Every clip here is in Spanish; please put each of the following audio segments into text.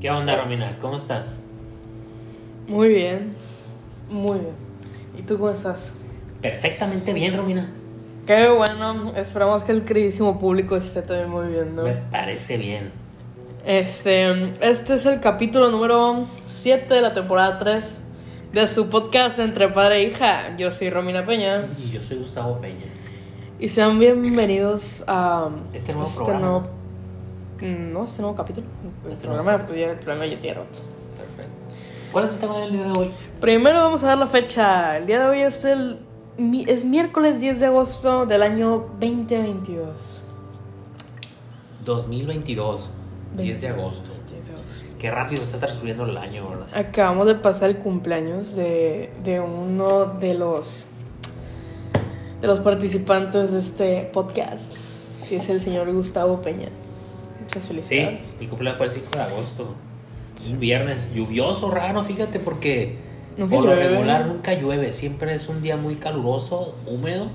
¿Qué onda, Romina? ¿Cómo estás? Muy bien, muy bien. ¿Y tú cómo estás? Perfectamente bien, Romina. Qué bueno, esperamos que el queridísimo público esté también muy bien, ¿no? Me parece bien. Este, este es el capítulo número 7 de la temporada 3 de su podcast Entre Padre e Hija. Yo soy Romina Peña Y yo soy Gustavo Peña. y sean bienvenidos a Este nuevo programa. nuevo- no, este nuevo capítulo. Este programa, pues ya el programa ya tiene rato. Perfecto. ¿Cuál es el tema del día de hoy? Primero vamos a dar la fecha. El día de hoy es el es miércoles 10 de agosto del año 2022. 2022, 10 de agosto. 10 de agosto. Qué rápido está transcurriendo el año, ¿verdad? Acabamos de pasar el cumpleaños de, de uno de los de los participantes de este podcast, que es el señor Gustavo Peña. Muchas Sí, felicidades. mi cumpleaños fue el 5 de agosto. Un viernes lluvioso, raro, fíjate, porque Nunca por lo regular nunca llueve. Siempre es un día muy caluroso, húmedo.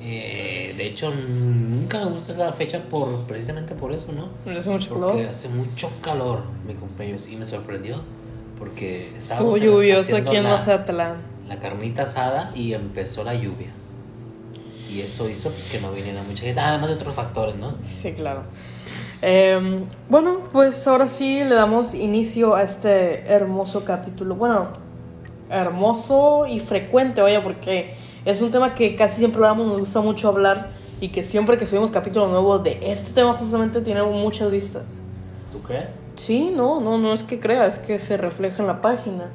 Eh, de hecho, nunca me gusta esa fecha por precisamente por eso, ¿no? Hace mucho Porque calor. hace mucho calor mi cumpleaños y me sorprendió porque Estuvo estábamos lluvioso aquí en la, Mazatlán. la carnita asada y empezó la lluvia. Y eso hizo pues, que no viniera mucha gente, además de otros factores, ¿no? Sí, claro. Eh, bueno, pues ahora sí le damos inicio a este hermoso capítulo. Bueno, hermoso y frecuente, vaya, porque es un tema que casi siempre hablamos, nos gusta mucho hablar y que siempre que subimos capítulo nuevo de este tema justamente tiene muchas vistas. ¿Tú crees? Sí, no, no, no es que crea, es que se refleja en la página.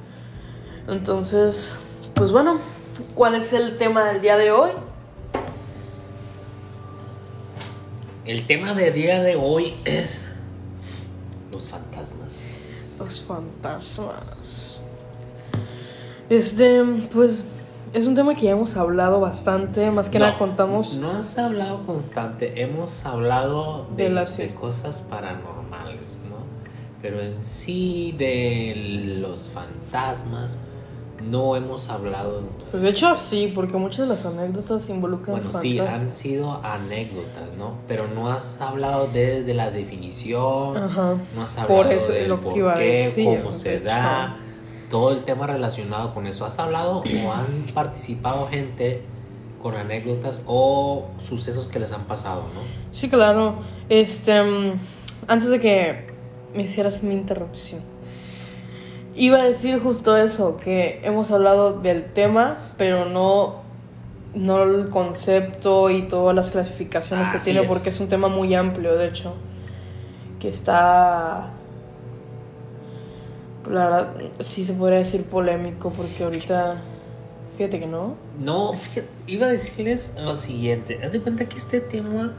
Entonces, pues bueno, ¿cuál es el tema del día de hoy? El tema del día de hoy es los fantasmas. Los fantasmas. Este, pues, es un tema que ya hemos hablado bastante. Más que No, nada contamos. No has hablado constante, hemos hablado de, De las de cosas paranormales, ¿no? Pero en sí de los fantasmas no hemos hablado. Pues de hecho, sí, porque muchas de las anécdotas involucran Bueno, sí, han sido anécdotas, ¿no? Pero no has hablado de, de la definición, Ajá. no has hablado Por eso del lo que por a qué, decir, cómo se da, todo el tema relacionado con eso. ¿Has hablado o han participado gente con anécdotas o sucesos que les han pasado, no? Sí, claro. Este, mm, antes de que me hicieras mi interrupción, iba a decir justo eso, que hemos hablado del tema, pero no, no el concepto y todas las clasificaciones que tiene, es. porque es un tema muy amplio, de hecho, que está, la verdad, sí se podría decir polémico, porque ahorita, fíjate que no. No, fíjate, iba a decirles lo siguiente. Haz de cuenta que este tema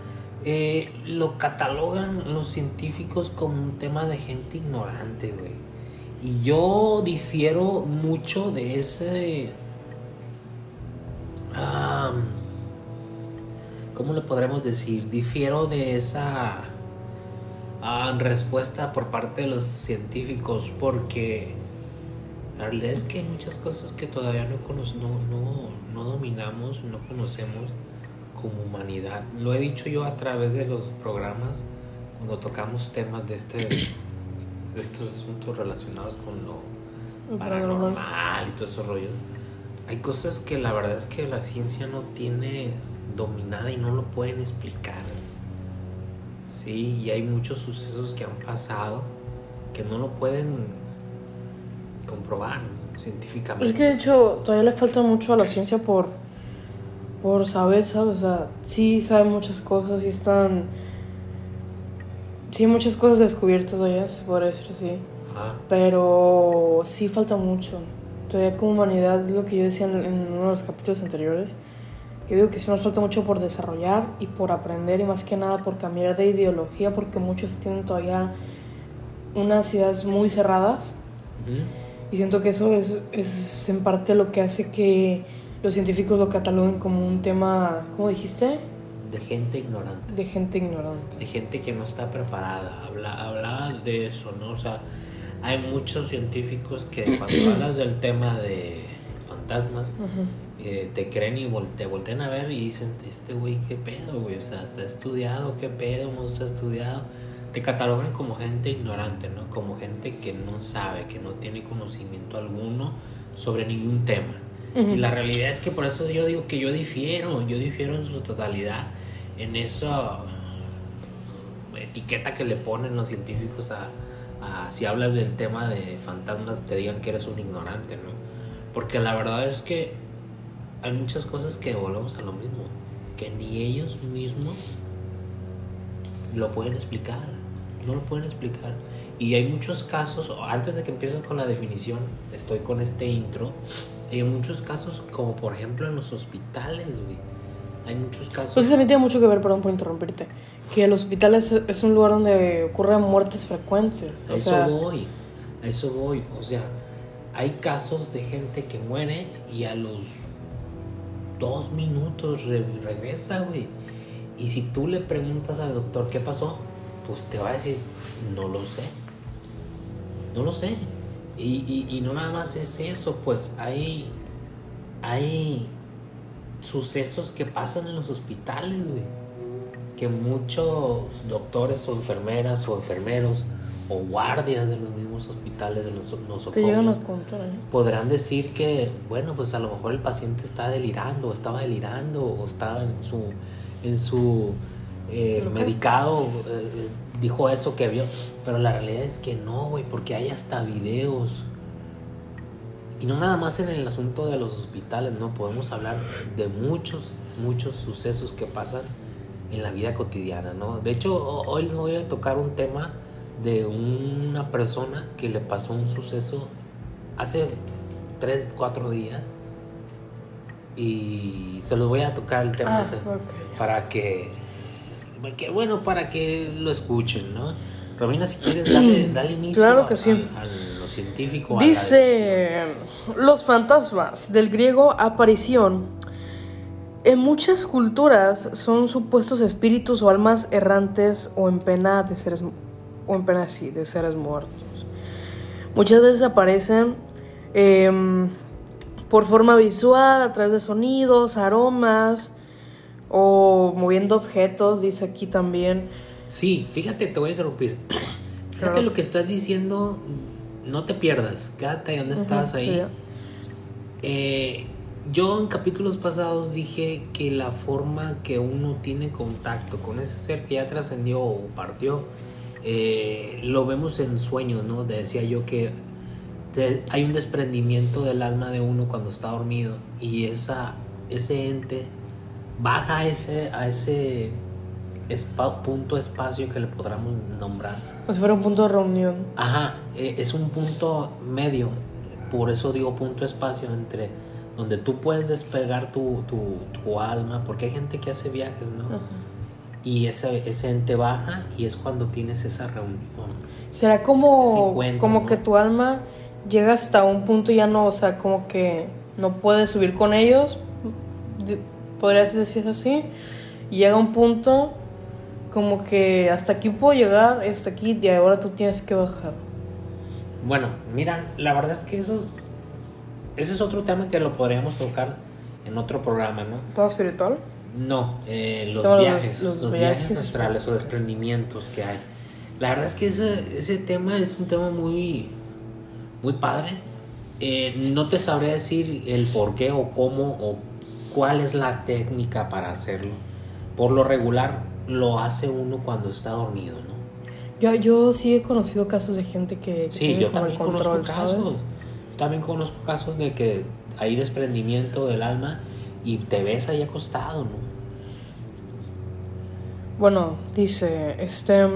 eh, lo catalogan los científicos como un tema de gente ignorante, güey. Y yo difiero mucho de ese... ¿Cómo le podremos decir? Difiero de esa respuesta por parte de los científicos porque la realidad es que hay muchas cosas que todavía no, no, no, no dominamos, no conocemos como humanidad. Lo he dicho yo a través de los programas cuando tocamos temas de este de estos asuntos relacionados con lo paranormal. y todos esos rollos. Hay cosas que la verdad es que la ciencia no tiene dominada y no lo pueden explicar. Sí, y hay muchos sucesos que han pasado que no lo pueden comprobar científicamente. Es que de hecho todavía le falta mucho a la ciencia por, por saber, ¿sabes? O sea, sí saben muchas cosas y están... Sí muchas cosas descubiertas todavía, se podría decir así. Ajá. Pero sí falta mucho. Todavía como humanidad, es lo que yo decía en, en uno de los capítulos anteriores, que digo que sí nos falta mucho por desarrollar y por aprender y más que nada por cambiar de ideología porque muchos tienen todavía unas ideas muy cerradas y siento que eso es, es en parte lo que hace que los científicos lo cataloguen como un tema, ¿cómo dijiste? De gente ignorante. De gente ignorante. de gente que no está preparada. Habla, habla de eso, ¿no? O sea, hay muchos científicos que cuando hablas del tema de fantasmas, Ajá. eh, te creen y vol- te voltean a ver y dicen, este güey, ¿qué pedo, güey? O sea, ¿está estudiado? ¿Qué pedo? ¿No está estudiado? te catalogan como gente ignorante, ¿no? Como gente que no sabe, que no tiene conocimiento alguno sobre ningún tema. Y la realidad es que por eso yo digo que yo difiero, yo difiero en su totalidad en esa etiqueta que le ponen los científicos a, a, si hablas del tema de fantasmas te digan que eres un ignorante, ¿no? Porque la verdad es que hay muchas cosas que volvemos a lo mismo, que ni ellos mismos lo pueden explicar, no lo pueden explicar. Y hay muchos casos, antes de que empieces con la definición, estoy con este intro, hay muchos casos como por ejemplo en los hospitales, güey. Hay muchos casos... Pues también tiene mucho que ver, perdón por interrumpirte, que el hospital es, es un lugar donde ocurren muertes frecuentes. A eso voy, a eso voy. O sea, hay casos de gente que muere y a los dos minutos regresa, güey. Y si tú le preguntas al doctor qué pasó, pues te va a decir, no lo sé. No lo sé. Y, y, no nada más es eso, pues hay, hay sucesos que pasan en los hospitales, güey. Que muchos doctores o enfermeras o enfermeros o guardias de los mismos hospitales de los nosocomios podrán decir que, bueno, pues a lo mejor el paciente está delirando, o estaba delirando, o estaba en su, en su eh, medicado, eh, dijo eso que vio. Pero la realidad es que no, güey, porque hay hasta videos. Y no nada más en el asunto de los hospitales, no, podemos hablar de muchos, muchos sucesos que pasan en la vida cotidiana, ¿no? De hecho, hoy les voy a tocar un tema de una persona que le pasó un suceso hace 3, 4 días y se los voy a tocar el tema ah, para que, bueno, para que lo escuchen, ¿no? Romina, si quieres, dale, dale inicio claro que sí. a, lo científico. Dice, los fantasmas, del griego aparición, en muchas culturas son supuestos espíritus o almas errantes o en pena de seres o en pena de seres muertos. Muchas veces aparecen em, por forma visual, a través de sonidos, aromas o moviendo objetos, dice aquí también. Sí, fíjate, te voy a interrumpir. Fíjate lo que estás diciendo, no te pierdas, quédate donde estás ahí. Eh, yo en capítulos pasados dije que la forma que uno tiene contacto con ese ser que ya trascendió o partió, eh, lo vemos en sueños, ¿no? Decía yo que hay un desprendimiento del alma de uno cuando está dormido y esa, ese ente baja a ese, a ese punto espacio que le podamos nombrar. Como si fuera un punto de reunión. Ajá, e, es un punto medio, por eso digo punto espacio entre donde tú puedes despegar tu, tu, alma, porque hay gente que hace viajes, ¿no? y ese, ese ente baja y es cuando tienes esa reunión. ¿Será como, como que tu alma llega hasta un punto y ya no, o sea, como que no puedes subir con ellos? Podrías decir así. Y llega un punto como que hasta aquí puedo llegar, hasta aquí y ahora tú tienes que bajar. Bueno, mira, la verdad es que eso es, ese es otro tema que lo podríamos tocar en otro programa, ¿no? ¿Todo espiritual? No, eh, los viajes, los, viajes. astrales o desprendimientos que hay. La verdad es que ese, ese tema es un tema muy, muy padre. Eh, no te sabría decir el por qué o cómo o cuál es la técnica para hacerlo. Por lo regular lo hace uno cuando está dormido, ¿no? Yo, yo sí he conocido casos de gente que, sí, yo también conozco casos. También conozco casos de que hay desprendimiento del alma y te ves ahí acostado, ¿no? Bueno, dice, este,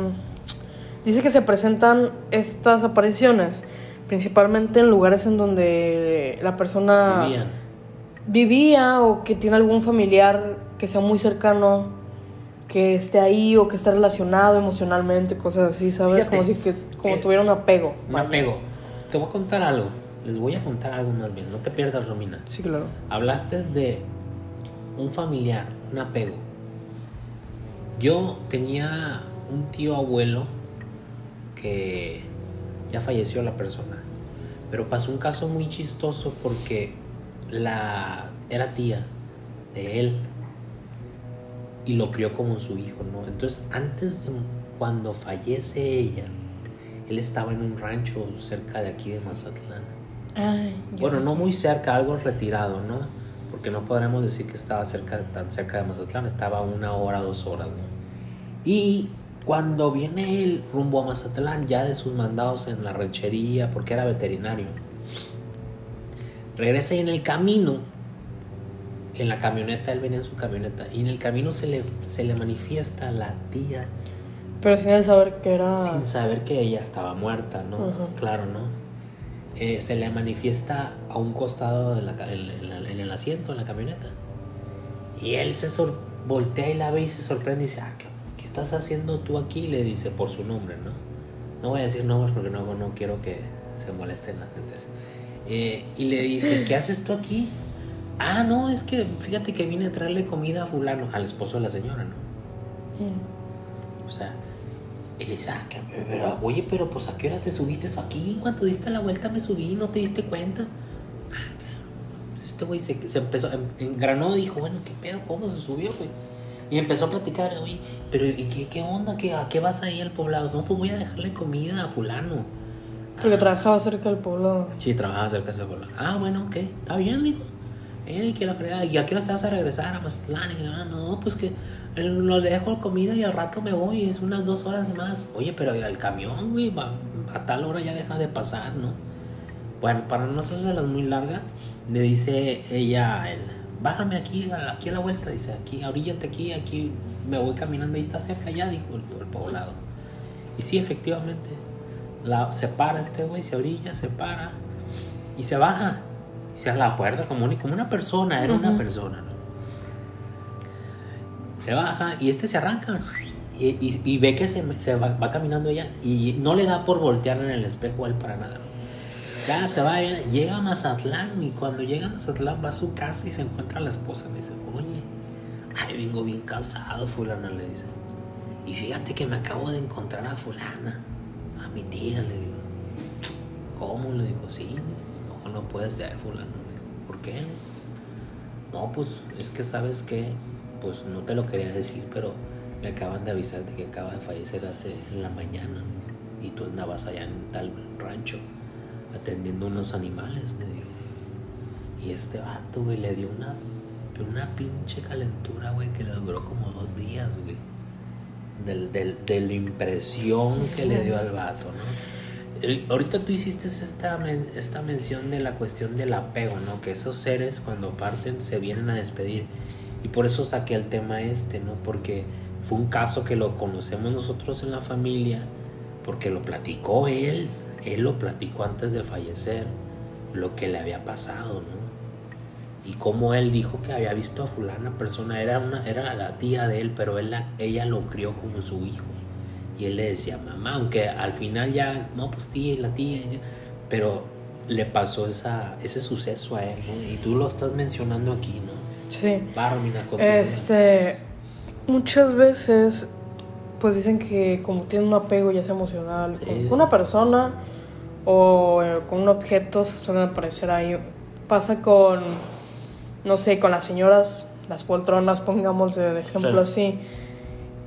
dice que se presentan estas apariciones principalmente en lugares en donde la persona vivía o que tiene algún familiar que sea muy cercano que esté ahí o que esté relacionado emocionalmente, cosas así, ¿sabes? como si que, como tuviera un apego. Un apego. Te voy a contar algo. Les voy a contar algo más bien. No te pierdas, Romina. Sí, claro. Hablaste de un familiar, un apego. Yo tenía un tío abuelo que ya falleció la persona, pero pasó un caso muy chistoso porque la era tía de él y lo crió como su hijo, ¿no? Entonces, antes de cuando fallece ella, él estaba en un rancho cerca de aquí de Mazatlán. Ay, Bueno, no muy cerca, algo retirado, ¿no? Porque no podremos decir que estaba cerca, tan cerca de Mazatlán, estaba una hora, dos horas, ¿no? Y cuando viene él rumbo a Mazatlán, ya de sus mandados en la ranchería, porque era veterinario, regresa y en el camino, en la camioneta, él venía en su camioneta, y en el camino se le, se le manifiesta la tía Pero sin él saber que era. sin saber que ella estaba muerta, ¿no? Ajá. Claro, ¿no? Eh, se le manifiesta a un costado de la en, en en el asiento, en la camioneta. Y él se sor- voltea y la ve y se sorprende y dice, ah, ¿qué, qué estás haciendo tú aquí? Y le dice por su nombre, ¿no? No voy a decir nombres porque no, no quiero que se molesten las gentes. Eh, y le dice, ¿qué haces tú aquí? Ah, no, es que fíjate que vine a traerle comida a fulano, al esposo de la señora, ¿no? Mm. O sea, él dice, ah, que- pero, oye, pero pues a qué horas te subiste aquí? Cuando diste la vuelta me subí, ¿no te diste cuenta? Ah, cabrón. Pues Este güey se, se empezó, en- engranó, dijo, bueno, ¿qué pedo? ¿Cómo se subió, güey? Y empezó a platicar, oye, pero ¿y qué, qué onda? ¿Qué, ¿A qué vas ahí al poblado? No, pues voy a dejarle comida a fulano. Porque Ah, trabajaba cerca del poblado. Sí, trabajaba cerca de ese pueblo. Ah, bueno, ok. Está bien, dijo. Que la fregada. ¿Y a qué hora te vas a regresar a Mazatlán? Y, ah, no, pues que lo dejo comida y al rato me voy. Es unas dos horas más. Oye, pero el camión, güey, a tal hora ya deja de pasar, ¿no? Bueno, para no hacerse muy larga, le dice ella a él, bájame aquí, aquí a la vuelta. Dice, aquí, oríllate aquí, aquí me voy caminando. Ahí está cerca ya, dijo el, poblado. Y sí, efectivamente. Se para este güey, se orilla, se para y se baja. Cierra la puerta como, una- como una persona, era una persona, ¿no? Se baja y este se arranca. Y, y- y ve que se, se va, va caminando ella y no le da por voltear en el espejo a él para nada. ¿no? Ya se va, llega a Mazatlán y cuando llega a Mazatlán va a su casa y se encuentra a la esposa. Le dice, oye, ay, vengo bien cansado, fulana, le dice. Y fíjate que me acabo de encontrar a fulana, a mi tía, le digo. ¿Cómo? Le dijo, sí. No, puede ser, fulano. ¿por qué? No, pues es que sabes que, pues no te lo quería decir, pero me acaban de avisar de que acaba de fallecer hace en la mañana. Y tú andabas allá en tal rancho atendiendo unos animales, me dijo. Y este vato, güey, le dio una, una pinche calentura, güey, que le duró como dos días, güey. Del, del- de la impresión que le dio al vato, ¿no? Ahorita tú hiciste esta, esta mención de la cuestión del apego, ¿no? Que esos seres cuando parten se vienen a despedir. Y por eso saqué el tema este, ¿no? Porque fue un caso que lo conocemos nosotros en la familia, porque lo platicó él, él lo platicó antes de fallecer, lo que le había pasado, ¿no? Y como él dijo que había visto a fulana persona, era, una, era la tía de él, pero él la- ella lo crió como su hijo. Y él le decía mamá, aunque al final ya, no, pues tía y la tía, pero le pasó esa, ese suceso a él, ¿no? Y tú lo estás mencionando aquí, ¿no? Sí. Este, muchas veces, pues dicen que como tienen un apego ya sea emocional Sí. con una persona o eh, con un objeto, se suelen aparecer ahí. Pasa con, no sé, con las señoras, las poltronas, pongamos de ejemplo así,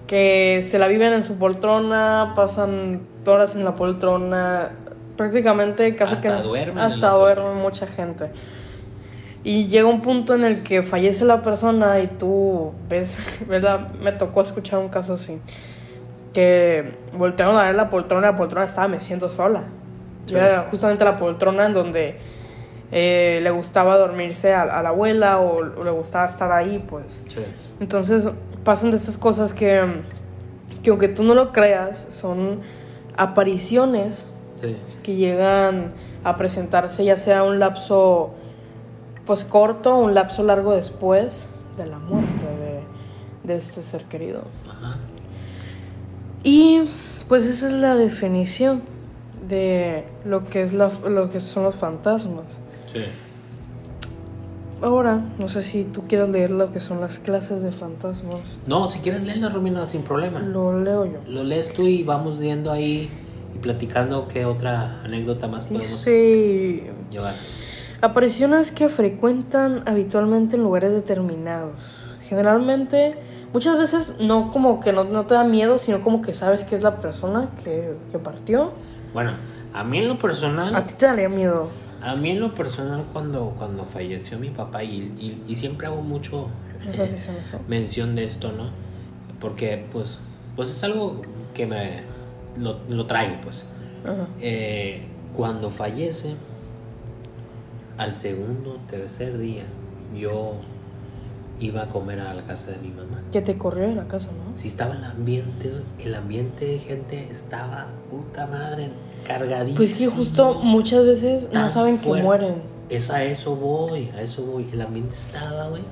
que se la viven en su poltrona, pasan horas en la poltrona, prácticamente casi Hasta que duermen en hasta duerme mucha gente. Y llega un punto en el que fallece la persona y tú ves, ¿verdad? Me tocó escuchar un caso así. Que voltearon a ver la poltrona y la poltrona estaba meciendo sola. Sí. Era justamente la poltrona en donde eh, le gustaba dormirse a, a la abuela o, o le gustaba estar ahí, pues. Sí. Entonces pasan de esas cosas que, que aunque tú no lo creas, son apariciones Sí. que llegan a presentarse ya sea un lapso pues corto o un lapso largo después de la muerte de, de este ser querido. Ajá. Y pues esa es la definición de lo que, es la, lo que son los fantasmas. Sí. Ahora, no sé si tú quieres leer lo que son las clases de fantasmas. No, si quieres leerla, Romina, sin problema. Lo leo yo. Lo lees tú y vamos viendo ahí y platicando qué otra anécdota más podemos Dice, llevar. Apariciones que frecuentan habitualmente en lugares determinados. Generalmente muchas veces no como que no, no te da miedo, sino como que sabes que es la persona que, que partió. Bueno, a mí en lo personal... A ti te daría miedo. A mí en lo personal cuando, cuando falleció mi papá y, y, y siempre hago mucho sí hizo. mención de esto, ¿no? Porque pues, pues es algo que me lo, lo traigo, pues. Eh, cuando fallece, al segundo, tercer día, yo iba a comer a la casa de mi mamá. Que te corrió de la casa, ¿no? Si estaba el ambiente, el ambiente de gente estaba puta madre, cargadísimo. Pues sí, justo muchas veces no saben que mueren. Es a eso voy, a eso voy. El ambiente estaba, güey.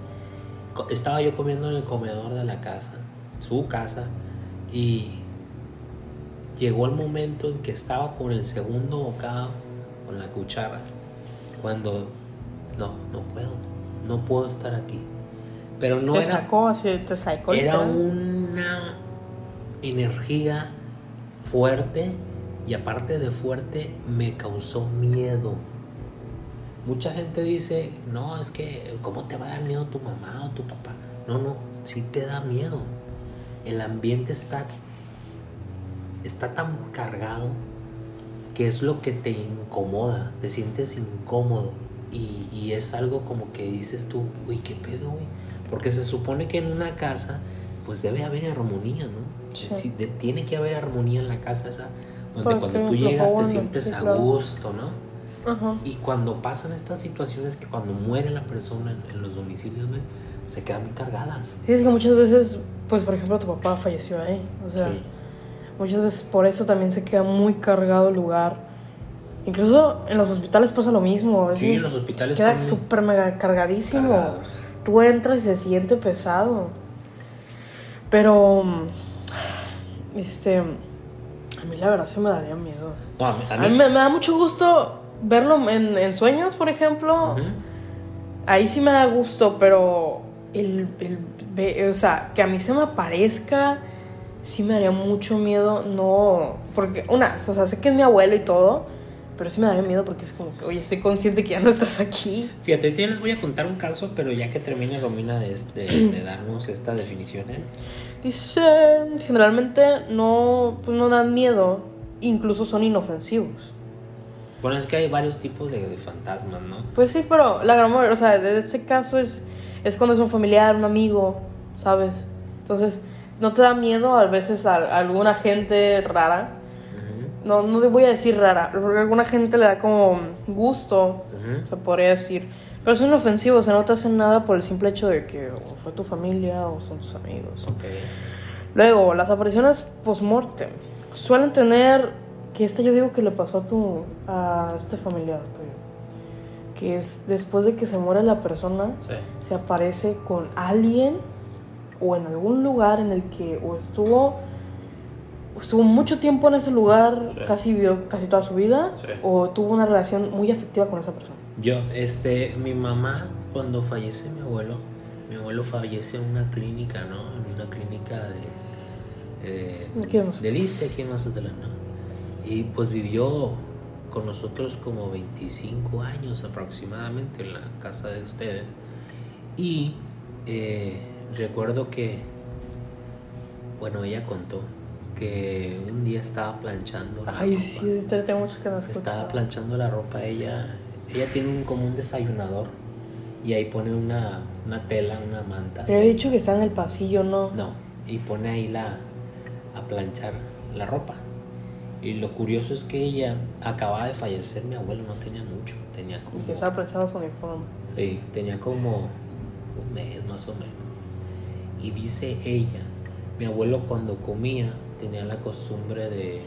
Estaba yo comiendo en el comedor de la casa, su casa, y llegó el momento en que estaba con el segundo bocado, con la cuchara, cuando no, no puedo, no puedo estar aquí. Pero no te era, sacó te sacó. era una energía fuerte y aparte de fuerte me causó miedo. Mucha gente dice, no, es que, ¿cómo te va a dar miedo tu mamá o tu papá? No, no, sí te da miedo. El ambiente está, está tan cargado que es lo que te incomoda, te sientes incómodo y, y es algo como que dices tú, uy, ¿qué pedo, güey? Porque se supone que en una casa, pues debe haber armonía, ¿no? Sí. Sí, de- tiene que haber armonía en la casa esa, donde Porque cuando tú llegas te sientes a gusto, ¿no? Ajá. Y cuando pasan estas situaciones que cuando muere la persona en, en los domicilios, güey, se quedan muy cargadas. Sí, es que muchas veces, pues por ejemplo, tu papá falleció ahí. O sea, Sí. muchas veces por eso también se queda muy cargado el lugar. Incluso en los hospitales pasa lo mismo. A veces Sí, en los hospitales queda están muy súper mega cargadísimo. cargados. Tú entras y se siente pesado. Pero, este, a mí la verdad se me daría miedo. No, a mí, a A mí mí sí. me, me da mucho gusto verlo en, en sueños, por ejemplo. Ahí sí me da gusto, pero el, el o sea, que a mí se me aparezca, sí me daría mucho miedo. No, porque, una, o sea, sé que es mi abuelo y todo, pero sí me daría miedo porque es como que, oye, estoy consciente que ya no estás aquí. Fíjate, te les voy a contar un caso, pero ya que termine Romina de, de, de darnos esta definición, ¿eh? Dice, generalmente no, pues no dan miedo, incluso son inofensivos. Bueno, es que hay varios tipos de, de fantasmas, ¿no? Pues sí, pero la gran mayoría, o sea, de este caso es, es cuando es un familiar, un amigo, ¿sabes? Entonces, ¿no te da miedo a veces a, a alguna gente rara? No, no te voy a decir rara, porque a alguna gente le da como gusto, ujú. se podría decir. Pero son inofensivos, o sea, no te hacen nada por el simple hecho de que o fue tu familia o son tus amigos. Ok. Luego, las apariciones post-mortem suelen tener, que esta yo digo que le pasó a tu, a este familiar tuyo, que es después de que se muere la persona, Sí. se aparece con alguien o en algún lugar en el que o estuvo estuvo mucho tiempo en ese lugar, Sí. casi vivió casi toda su vida, Sí. o tuvo una relación muy afectiva con esa persona. Yo, este, mi mamá, cuando fallece mi abuelo, mi abuelo fallece en una clínica, ¿no? En una clínica de. eh, ¿Qué más? del ISSSTE aquí en Mazatlán, ¿no? Y pues vivió con nosotros como 25 años aproximadamente en la casa de ustedes. Y eh, recuerdo que, bueno, ella contó que un día estaba planchando. la Ay, ropa. sí, tengo mucho que no Estaba planchando la ropa ella. Ella tiene un, como un desayunador y ahí pone una, una tela, una manta. Pero he dicho que está en el pasillo, ¿no? No, y pone ahí la a planchar la ropa. Y lo curioso es que ella acababa de fallecer, mi abuelo no tenía mucho, tenía como Y que estaba planchando su uniforme. sí, tenía como un mes más o menos. Y dice ella, mi abuelo cuando comía tenía la costumbre de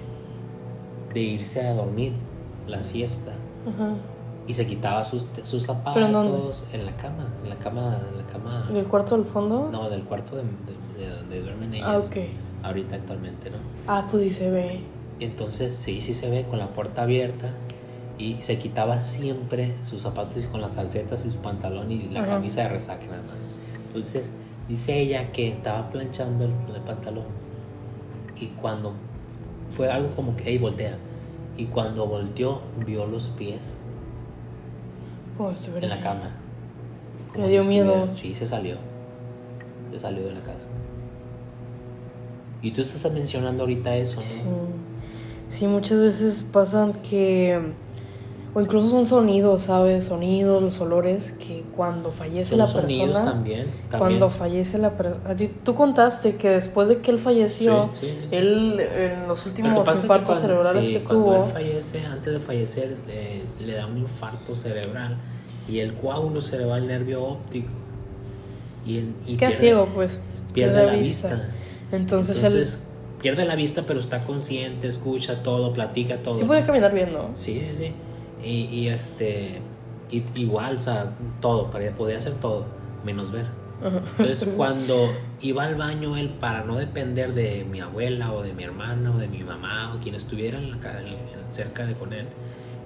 de irse a dormir la siesta Ajá. Y se quitaba sus, sus zapatos ¿Pero en la cama, en la cama, en la cama. ¿Y el cuarto del fondo? No, del cuarto de, de- de donde duermen ellas. Ah, ok. Ahorita actualmente, ¿no? Ah, pues sí se ve. Entonces, sí, sí se ve con la puerta abierta. Y se quitaba siempre sus zapatos y con las calcetas y su pantalón y la Ajá. camisa de resaque nada más. Entonces, dice ella que estaba planchando el, el pantalón. Y cuando fue algo como que, hey, voltea. Y cuando volteó, vio los pies Oh, en la cama. Me dio miedo. Sí, se salió. Se salió de la casa. Y tú estás mencionando ahorita eso, ¿no? Sí. sí, muchas veces pasan que o incluso son sonidos, ¿sabes? Sonidos, los olores que cuando fallece Son la sonidos persona. también. también. Cuando fallece la persona. Tú contaste que después de que él falleció, Sí, sí, sí. él en los Lo últimos que pasa es que infartos cuando- cerebrales que cuando tuvo. él fallece, antes de fallecer, eh, le da un infarto cerebral y el coágulo se le va al nervio óptico. Y, el- y Queda pierde- ciego, pues. Pierde la vista. Entonces, Entonces, pierde la vista, pero está consciente, escucha todo, platica todo. él sí puede caminar bien, ¿no? Sí, sí, sí. Y, y este. y- igual, o sea, todo, podía hacer todo, menos ver. Entonces, cuando iba al baño, él, para no depender de mi abuela o de mi hermana o de mi mamá o quien estuviera en la, en- en- cerca de con él,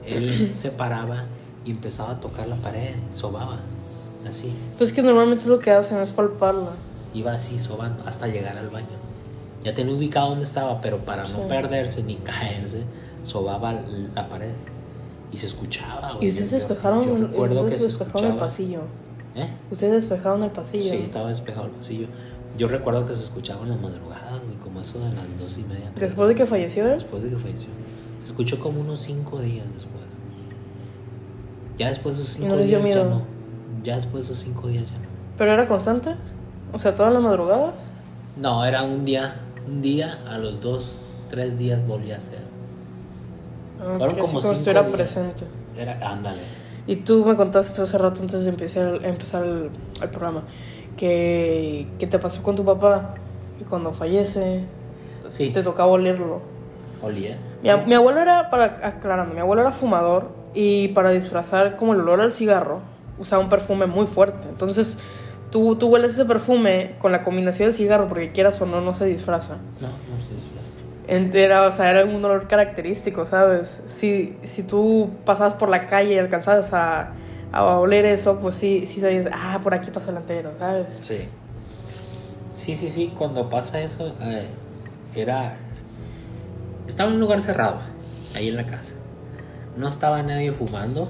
él se paraba y empezaba a tocar la pared, sobaba, así. Pues que normalmente lo que hacen es palparla. Iba así sobando hasta llegar al baño. Ya tenía ubicado dónde estaba, pero para Sí. no perderse ni caerse, sobaba la pared. Y se escuchaba. güey. Y ustedes despejaron, yo recuerdo ustedes que se despejaron el escuchaba. pasillo. ¿Eh? Ustedes despejaron el pasillo. Sí, estaba despejado el pasillo. Yo recuerdo que se escuchaban las madrugadas, güey, como eso de las dos y media. Después de que falleció. Después de que falleció. Se escuchó como unos cinco días después. Ya después de esos cinco no días ya no. Ya después de esos cinco días ya no. Pero era constante. O sea, todas las madrugadas. No, era un día, un día, a los dos, tres días volvía a ser. Fueron como cinco estuviera días. presente. Era, ándale. Y tú me contaste hace rato antes de empezar, empezar el, el programa que, que te pasó con tu papá. Que cuando fallece Sí, te tocaba olerlo. olía. Mi abuelo era, para aclarando, mi abuelo era fumador y para disfrazar como el olor al cigarro usaba un perfume muy fuerte. Entonces tú, tú hueles ese perfume con la combinación del cigarro porque quieras o no, no se disfraza. No, no se disfraza. Era, o sea, era un olor característico, ¿sabes? Si, si tú pasabas por la calle y alcanzabas a, a oler eso, pues sí, sí sabías, ah, por aquí pasó el antero, ¿sabes? Sí. Sí, sí, sí. Cuando pasa eso, eh, era. Estaba en un lugar cerrado, ahí en la casa. No estaba nadie fumando.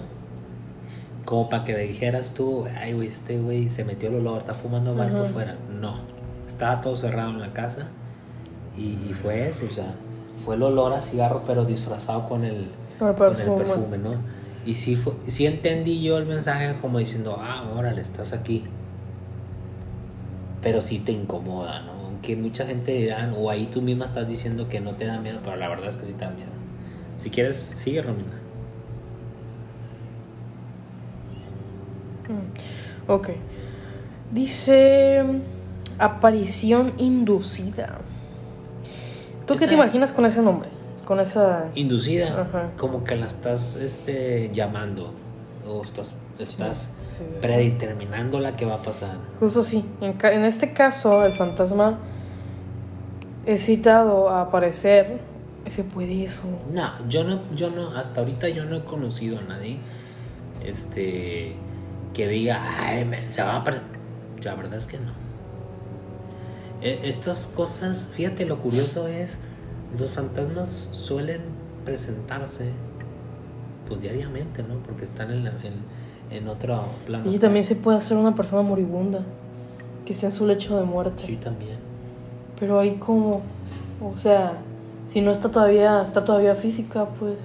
Como para que dijeras tú, ay, güey, este güey se metió el olor, está fumando mal por fuera. No. Estaba todo cerrado en la casa. Y, y fue eso, o sea, fue el olor a cigarro, pero disfrazado con el, el con el perfume. perfume, ¿no? Y sí, fue, sí entendí yo el mensaje como diciendo, ah, órale, estás aquí. Pero sí te incomoda, ¿no? Aunque mucha gente dirán, o ahí tú misma estás diciendo que no te da miedo, pero la verdad es que sí te da miedo. Si quieres, sigue, Romina. Mm, Ok. Dice aparición inducida. ¿Tú qué te imaginas con ese nombre? Con esa... Inducida, Ajá. como que la estás este, llamando, o estás, estás Sí, sí, sí. predeterminando la que va a pasar. Justo sí. En, este caso, el fantasma es citado a aparecer. Se puede eso. No, yo no, yo no, hasta ahorita yo no he conocido a nadie este que diga, ay, me- se va a apare-". La verdad es que no. E- Estas cosas, fíjate, lo curioso es, los fantasmas suelen presentarse pues diariamente, ¿no? Porque están en, la- en, en otro plano. Y también se puede hacer una persona moribunda. Que esté en su lecho de muerte. Sí, también. Pero ahí como... O sea, si no está todavía, está todavía física, pues...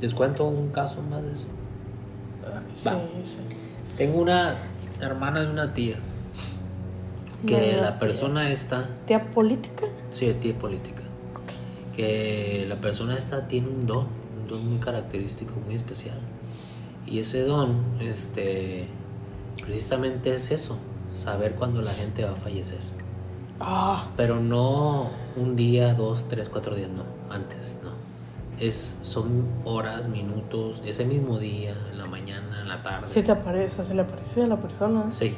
Les cuento un caso más de eso. Sí, Va. sí. Tengo una hermana de una tía que la persona esta ¿Tía política? Sí, tía política. Que la persona esta tiene un don, un don muy característico, muy especial. Y ese don, este, precisamente es eso, saber cuándo la gente va a fallecer. Ah, Pero no un día, dos, tres, cuatro días, no, antes, no. Es, son horas, minutos, ese mismo día, en la mañana, en la tarde. se te aparece, se le aparece a la persona. Sí.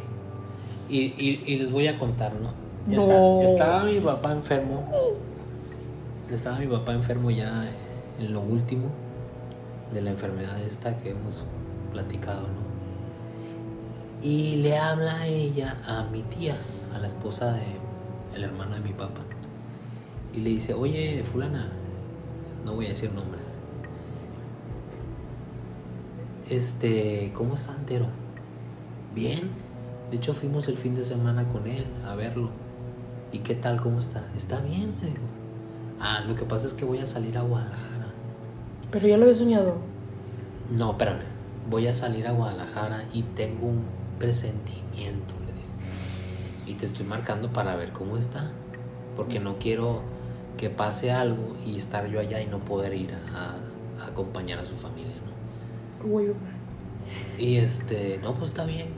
Y, y, y les voy a contar, ¿no? Ya No. está- estaba mi papá enfermo. Estaba mi papá enfermo ya en lo último de la enfermedad esta que hemos platicado, ¿no? Y le habla a ella, a mi tía, a la esposa de el hermano de mi papá. Y le dice, oye, fulana, no voy a decir nombres. Este, ¿cómo está entero? Bien. De hecho, fuimos el fin de semana con él a verlo. ¿Y qué tal? ¿Cómo está? Está bien, me dijo. Ah, lo que pasa es que voy a salir a Guadalajara. Pero ya lo había soñado. No, espérame. Voy a salir a Guadalajara y tengo un presentimiento, le dijo. Y te estoy marcando para ver cómo está. Porque no quiero que pase algo y estar yo allá y no poder ir a, a acompañar a su familia, ¿no? Y este, no, pues está bien,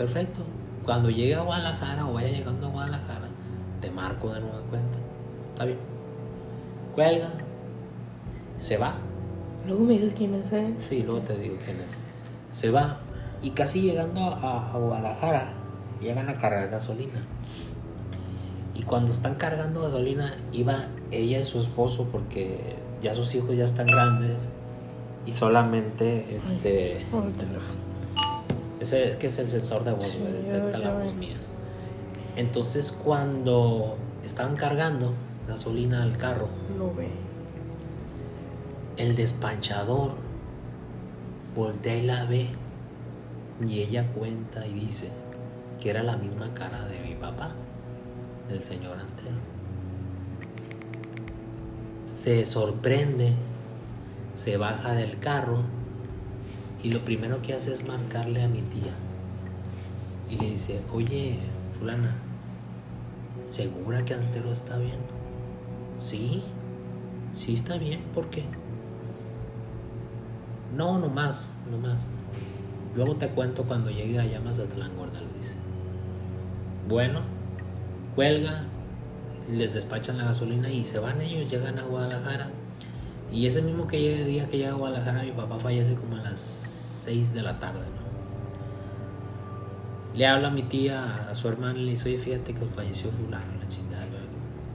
perfecto. Cuando llegue a Guadalajara o vaya llegando a Guadalajara, te marco de nueva cuenta. Está bien. Cuelga, se va. Luego me dices quién es, ¿eh? Sí, luego te digo quién es. Se va. Y casi llegando a, a Guadalajara, llegan a cargar gasolina. Y cuando están cargando gasolina, iba ella y su esposo, porque ya sus hijos ya están grandes. Y solamente este. Por el teléfono. Ese es que es el sensor de voz, Sí, güey, detecta la voz mía. Entonces, cuando estaban cargando gasolina al carro, Lo ve. el despanchador voltea y la ve. Y ella cuenta y dice que era la misma cara de mi papá, del señor Antero. Se sorprende, se baja del carro y lo primero que hace es marcarle a mi tía. Y le dice, oye, fulana, ¿segura que Antero está bien? Sí, sí está bien, ¿por qué? No, no más, no más. Luego te cuento cuando llegue a Llamas de Atlán, gorda, le dice. Bueno, cuelga, les despachan la gasolina y se van ellos, llegan a Guadalajara. Y ese mismo que día que llega a Guadalajara, mi papá fallece como a las 6 de la tarde, ¿no? Le habla a mi tía, a su hermana, y le dice, oye, fíjate que falleció fulano, la chingada.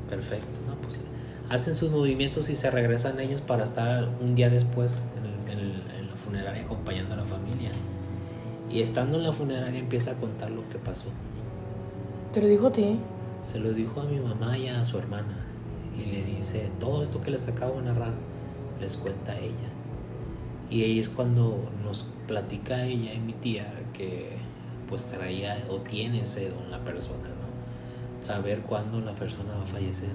Perfecto, ¿no? Pues hacen sus movimientos y se regresan ellos para estar un día después en, el- en el- en la funeraria acompañando a la familia. Y estando en la funeraria empieza a contar lo que pasó. Te lo dijo a ti. Se lo dijo a mi mamá y a su hermana. Y le dice, todo esto que les acabo de narrar, les cuenta ella. Y ahí es cuando nos platica ella y mi tía que pues traía o tiene ese don la persona, ¿no? Saber cuándo la persona va a fallecer.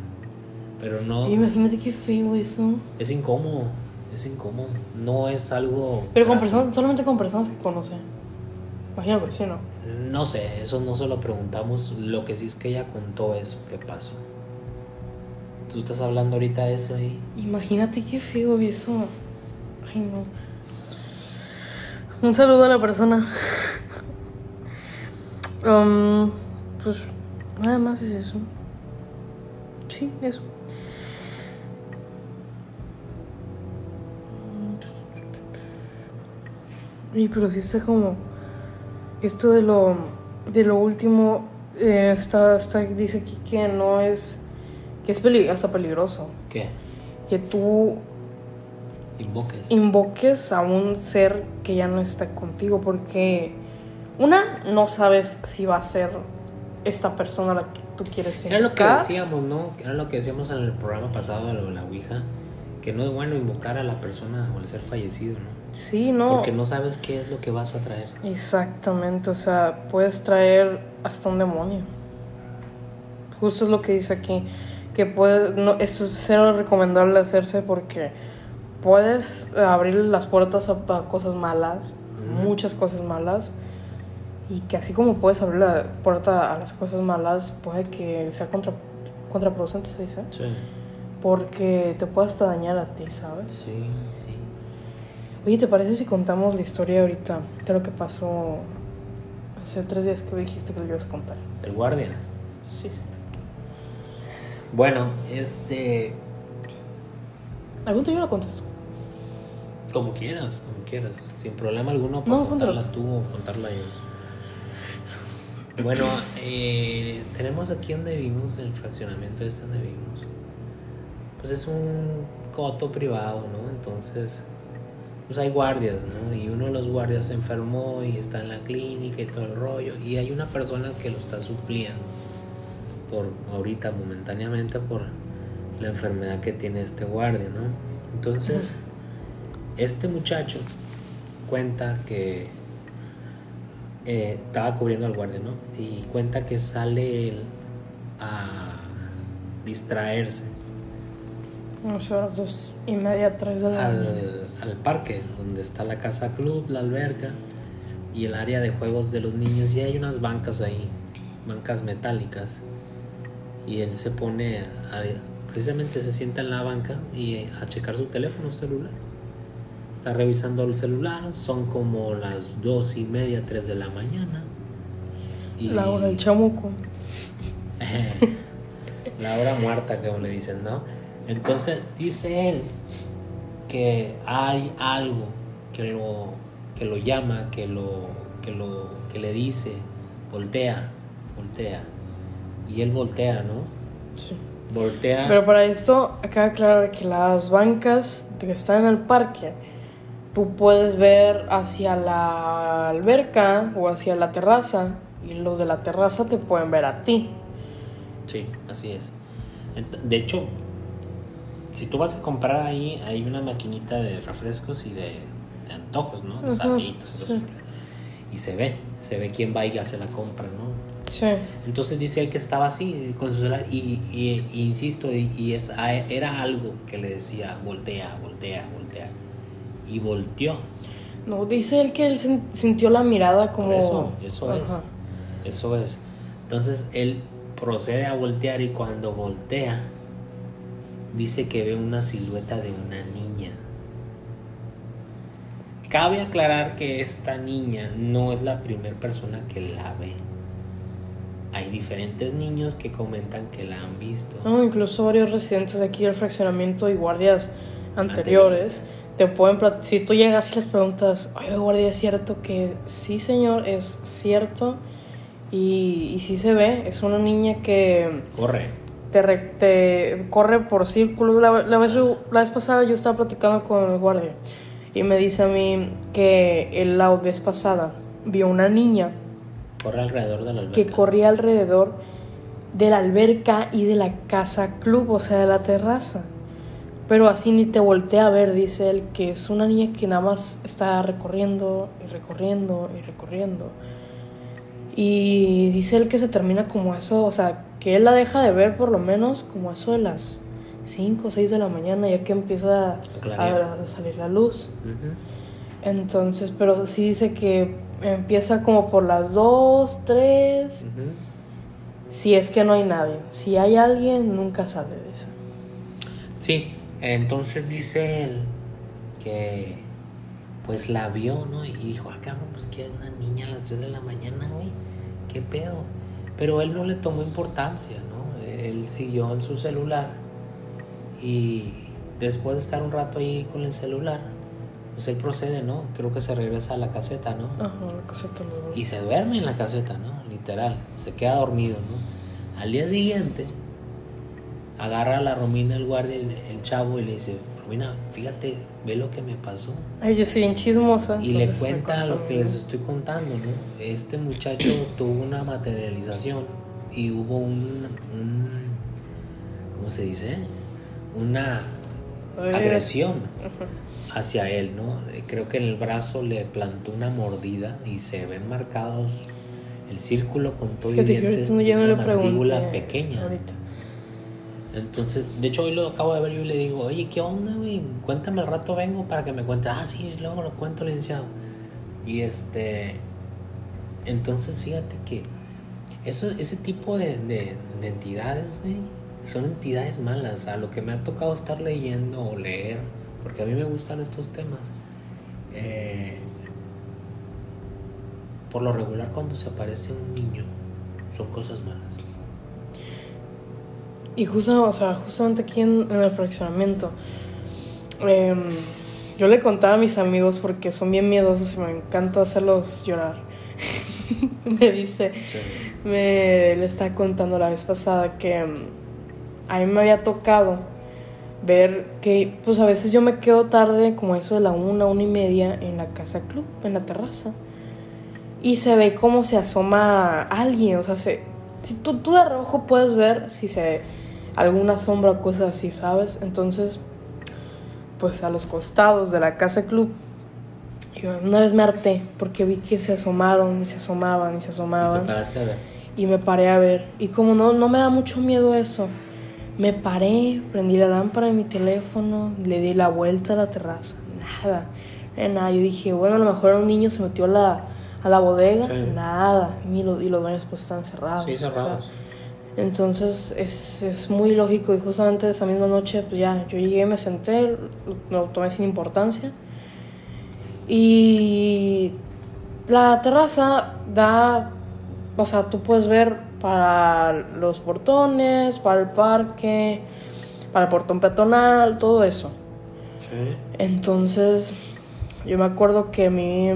Pero no, Imagínate qué feo eso. es incómodo, es incómodo. No es algo... Pero con personas, solamente con personas que conoce. Imagino que sí, ¿no? No sé, eso no se lo preguntamos. Lo que sí es que ella contó eso, que pasó. Tú estás hablando ahorita de eso ahí. Imagínate qué feo eso. Ay, no. Un saludo a la persona. Um, pues nada más es eso. Sí, eso. Y pero sí está como esto de lo de lo último eh, está, está dice aquí que no es que es peli- hasta peligroso ¿Qué? que tú Invoques. invoques a un ser que ya no está contigo porque una no sabes si va a ser esta persona la que tú quieres Era lo que decíamos, ¿no? Era lo que decíamos en el programa pasado de la Ouija. Que no es bueno invocar a la persona o al ser fallecido, ¿no? Sí, no. Porque no sabes qué es lo que vas a traer. Exactamente, o sea, puedes traer hasta un demonio. Justo es lo que dice aquí, que puedes, no, esto es cero recomendable hacerse porque puedes abrir las puertas a, a cosas malas, muchas cosas malas, y que así como puedes abrir la puerta a las cosas malas, puede que sea contra, contraproducente, se dice, Sí. porque te puede hasta dañar a ti, ¿sabes? Sí, sí. Oye, ¿te parece si contamos la historia ahorita de lo que pasó hace tres días que dijiste que lo ibas a contar? El guardia. Sí, sí. Bueno, este. ¿Algún día lo contas? Como quieras, como quieras. Sin problema alguno No, para cuéntalo. contarla tú o contarla yo. Bueno, eh, tenemos aquí donde vivimos, el fraccionamiento este donde vivimos. Pues es un coto privado, ¿no? Entonces, pues hay guardias, ¿no? Y uno de los guardias se enfermó y está en la clínica y todo el rollo. Y hay una persona que lo está supliendo por ahorita momentáneamente por la enfermedad que tiene este guardia, ¿no? Entonces, este muchacho cuenta que eh, estaba cubriendo al guardia, ¿no? Y cuenta que sale él a, distraerse a las dos y media, tres de la mañana. al, al parque donde está la casa club, la alberca y el área de juegos de los niños y hay unas bancas ahí, bancas metálicas. Y él se pone a, precisamente se sienta en la banca y a checar su teléfono celular. Está revisando el celular, son como las dos y media, tres de la mañana. Y La hora del chamuco. la hora muerta, como le dicen, ¿no? Entonces dice él que hay algo que lo, que lo llama, que lo, que lo, que le dice, voltea, voltea. Y él voltea, ¿no? Sí. Voltea. Pero para esto, acaba de aclarar que las bancas que están en el parque, tú puedes ver hacia la alberca o hacia la terraza, y los de la terraza te pueden ver a ti. Sí, así es. De hecho, si tú vas a comprar ahí, hay una maquinita de refrescos y de, de antojos, ¿no? De sabritas, todo sí. Y se ve, se ve quién va y hace la compra, ¿no? Sí. Entonces dice él que estaba así con su celular y, y- y insisto, y, y es, era algo que le decía, voltea, voltea, voltea. Y volteó. No, dice él que él sintió la mirada como... Eso, eso es. Eso es. Entonces él procede a voltear y cuando voltea, dice que ve una silueta de una niña. Cabe aclarar que esta niña no es la primera persona que la ve. Hay diferentes niños que comentan que la han visto. No, incluso varios residentes de aquí del fraccionamiento y guardias Anteriores. anteriores te pueden... Si tú llegas y les preguntas, oye, guardia, ¿es cierto que sí, señor, es cierto? Y, y sí se ve, es una niña que Corre. te, re- te corre por círculos. La, la vez, la vez pasada yo estaba platicando con el guardia y me dice a mí que él la vez pasada vio una niña Corre alrededor de la alberca. que corría alrededor de la alberca y de la casa club, o sea, de la terraza. Pero así ni te voltea a ver, dice él, que es una niña que nada más está recorriendo y recorriendo y recorriendo. Y dice él que se termina como eso, o sea, que él la deja de ver por lo menos como eso de las 5 o 6 de la mañana, ya que empieza a, salir la luz. Entonces, pero sí dice que empieza como por las 2, 3, Ujú. si es que no hay nadie. Si hay alguien, nunca sale de eso. Sí, entonces dice él que pues la vio, ¿no? Y dijo, ah, cabrón, pues que es una niña a las 3 de la mañana, güey, qué pedo. Pero él no le tomó importancia, ¿no? Él siguió en su celular y después de estar un rato ahí con el celular, pues él procede, ¿no? Creo que se regresa a la caseta, ¿no? Ajá, la cosa te lo Y se duerme en la caseta, ¿no? Literal, se queda dormido, ¿no? Al día siguiente, agarra a la Romina el guardia, el, el chavo, y le dice, Romina, fíjate, ve lo que me pasó. Ay, yo soy bien chismosa. Y le cuenta lo que les estoy contando, ¿no? Este muchacho tuvo una materialización y hubo un, un ¿cómo se dice? Una Ay, agresión Ajá. Hacia él, ¿no? Creo que en el brazo le plantó una mordida y se ven marcados el círculo con todo y dientes yo no pregunté. mandíbula pequeña. Ahorita. Entonces, de hecho hoy lo acabo de ver y le digo, oye, ¿qué onda, güey? Cuéntame al rato vengo para que me cuente. Ah, sí, luego lo cuento, licenciado. Y este, entonces fíjate que eso, ese tipo de, de- de entidades, güey, son entidades malas. A lo que me ha tocado estar leyendo o leer, porque a mí me gustan estos temas. eh, por lo regular, cuando se aparece un niño, son cosas malas. Y justo, o sea, justamente aquí en, en el fraccionamiento, em, yo le contaba a mis amigos porque son bien miedosos y me encanta hacerlos llorar. me dice, me le estaba contando la vez pasada que em, a mí me había tocado ver que, pues a veces yo me quedo tarde, como eso de la una, una y media, en la casa club, en la terraza. Y se ve cómo se asoma alguien, o sea, se, si tú, tú de rojo puedes ver si se alguna sombra o cosas así, ¿sabes? Entonces, pues a los costados de la casa club, yo una vez me harté porque vi que se asomaron y se asomaban y se ¿Y te asomaban paraste a ver? y me paré a ver. Y como no, no me da mucho miedo eso, Me paré, prendí la lámpara de mi teléfono, le di la vuelta a la terraza. Nada, nada. Yo dije, bueno, a lo mejor un niño se metió a la, a la bodega. Sí. Nada. Y, lo- y los baños pues están cerrados. Sí, o sea, cerrados. entonces es, es muy lógico y justamente esa misma noche pues ya yo llegué, me senté, lo, lo tomé sin importancia y la terraza da, o sea, tú puedes ver para los portones, para el parque, para el portón peatonal, todo eso. Sí. Entonces, yo me acuerdo que a mí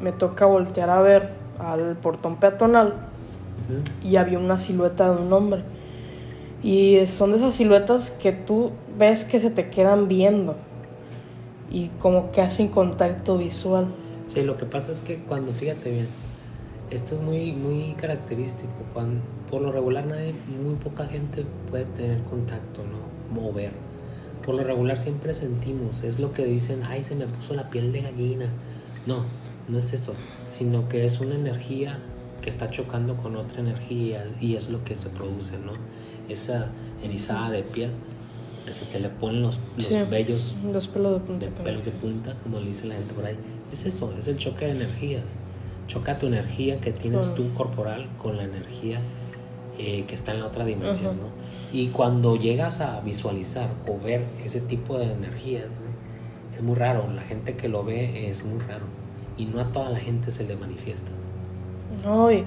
me toca voltear a ver al portón peatonal y había una silueta de un hombre. Y son de esas siluetas que tú ves que se te quedan viendo y como que hacen contacto visual. Sí, lo que pasa es que cuando, fíjate bien, esto es muy, muy característico. Cuando, por lo regular, nadie, muy poca gente puede tener contacto, ¿no? Mover. Por lo regular siempre sentimos, es lo que dicen, ay, se me puso la piel de gallina. No, no es eso, sino que es una energía que está chocando con otra energía y es lo que se produce, ¿no? Esa erizada de piel, que se te le ponen los, los Sí. vellos Los pelos de punta. de pelos de punta, como le dice la gente por ahí. Es eso, es el choque de energías. Choca tu energía que tienes Claro. tú corporal con la energía eh, que está en la otra dimensión. ¿no? Y cuando llegas a visualizar o ver ese tipo de energías, ¿no? es muy raro. La gente que lo ve es muy raro. Y no a toda la gente se le manifiesta. No, y,